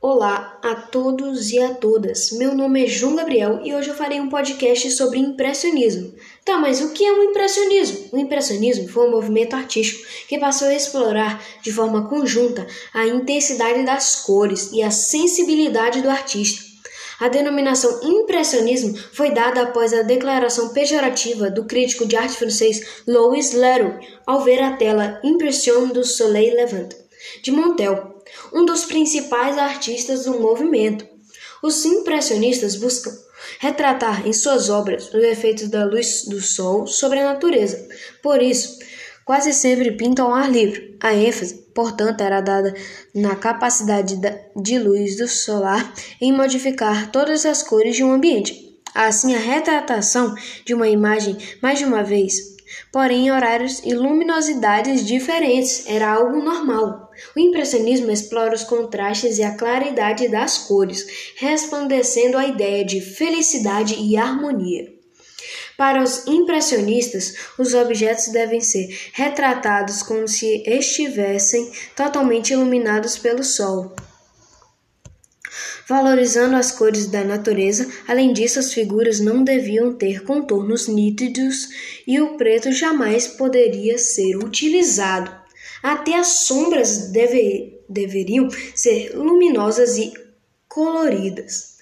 Olá a todos e a todas. Meu nome é João Gabriel e hoje eu farei um podcast sobre impressionismo. Tá, mas o que é o impressionismo? O impressionismo foi um movimento artístico que passou a explorar de forma conjunta a intensidade das cores e a sensibilidade do artista. A denominação impressionismo foi dada após a declaração pejorativa do crítico de arte francês Louis Leroux ao ver a tela Impression du Soleil Levant de Montel um dos principais artistas do movimento. Os impressionistas buscam retratar em suas obras os efeitos da luz do sol sobre a natureza. Por isso, quase sempre pintam ao ar livre. A ênfase, portanto, era dada na capacidade de luz do solar em modificar todas as cores de um ambiente. Assim, a retratação de uma imagem mais de uma vez porém em horários e luminosidades diferentes, era algo normal. O impressionismo explora os contrastes e a claridade das cores, resplandecendo a ideia de felicidade e harmonia. Para os impressionistas, os objetos devem ser retratados como se estivessem totalmente iluminados pelo sol valorizando as cores da natureza. Além disso, as figuras não deviam ter contornos nítidos e o preto jamais poderia ser utilizado. Até as sombras deve, deveriam ser luminosas e coloridas.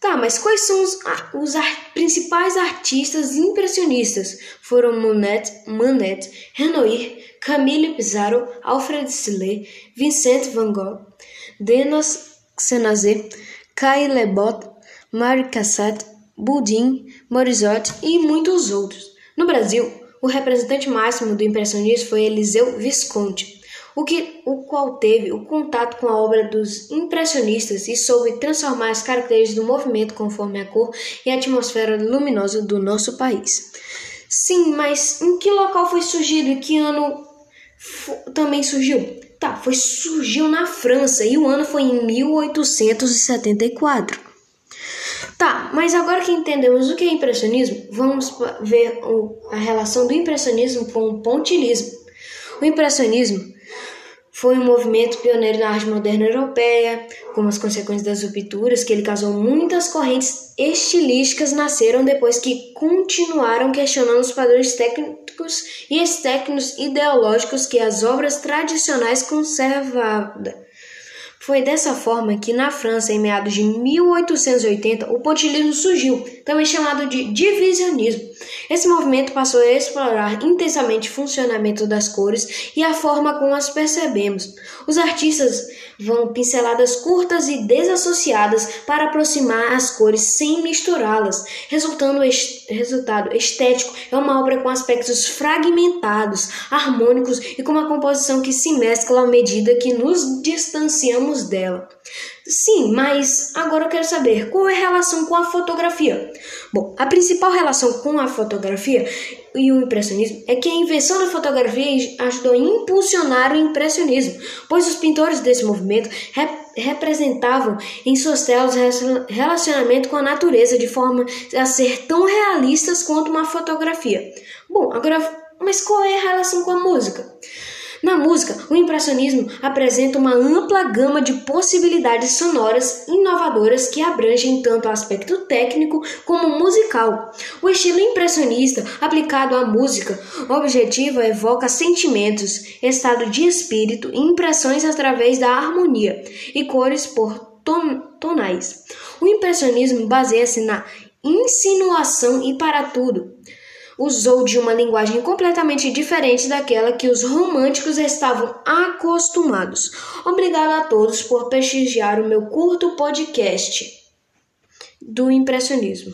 Tá, mas quais são os, os ar, principais artistas impressionistas? Foram Monet, Manet, Renoir, Camille Pissarro, Alfred Sillé, Vincent van Gogh, Denos Xenazé, Kai Lebot, Marie Cassatt, Boudin, Morisot e muitos outros. No Brasil, o representante máximo do impressionismo foi Eliseu Visconti, o, que, o qual teve o contato com a obra dos impressionistas e soube transformar as características do movimento conforme a cor e a atmosfera luminosa do nosso país. Sim, mas em que local foi surgido e que ano também surgiu? Tá, foi surgiu na França e o ano foi em 1874. Tá, mas agora que entendemos o que é impressionismo, vamos ver a relação do impressionismo com o pontilismo. O impressionismo foi um movimento pioneiro na arte moderna europeia, como as consequências das rupturas que ele causou muitas correntes estilísticas nasceram depois que continuaram questionando os padrões técnicos e estéticos ideológicos que as obras tradicionais conservavam foi dessa forma que na França, em meados de 1880, o pontilismo surgiu, também chamado de divisionismo. Esse movimento passou a explorar intensamente o funcionamento das cores e a forma como as percebemos. Os artistas vão pinceladas curtas e desassociadas para aproximar as cores sem misturá-las. Resultando resultado estético é uma obra com aspectos fragmentados, harmônicos e com uma composição que se mescla à medida que nos distanciamos dela. Sim, mas agora eu quero saber qual é a relação com a fotografia. Bom, a principal relação com a fotografia e o impressionismo é que a invenção da fotografia ajudou a impulsionar o impressionismo, pois os pintores desse movimento rep representavam em suas telas relacionamento com a natureza de forma a ser tão realistas quanto uma fotografia. Bom, agora, mas qual é a relação com a música? Na música, o impressionismo apresenta uma ampla gama de possibilidades sonoras inovadoras que abrangem tanto o aspecto técnico como musical. O estilo impressionista, aplicado à música objetiva, evoca sentimentos, estado de espírito e impressões através da harmonia e cores por ton tonais. O impressionismo baseia-se na insinuação e para tudo usou de uma linguagem completamente diferente daquela que os românticos estavam acostumados. Obrigado a todos por prestigiar o meu curto podcast do impressionismo.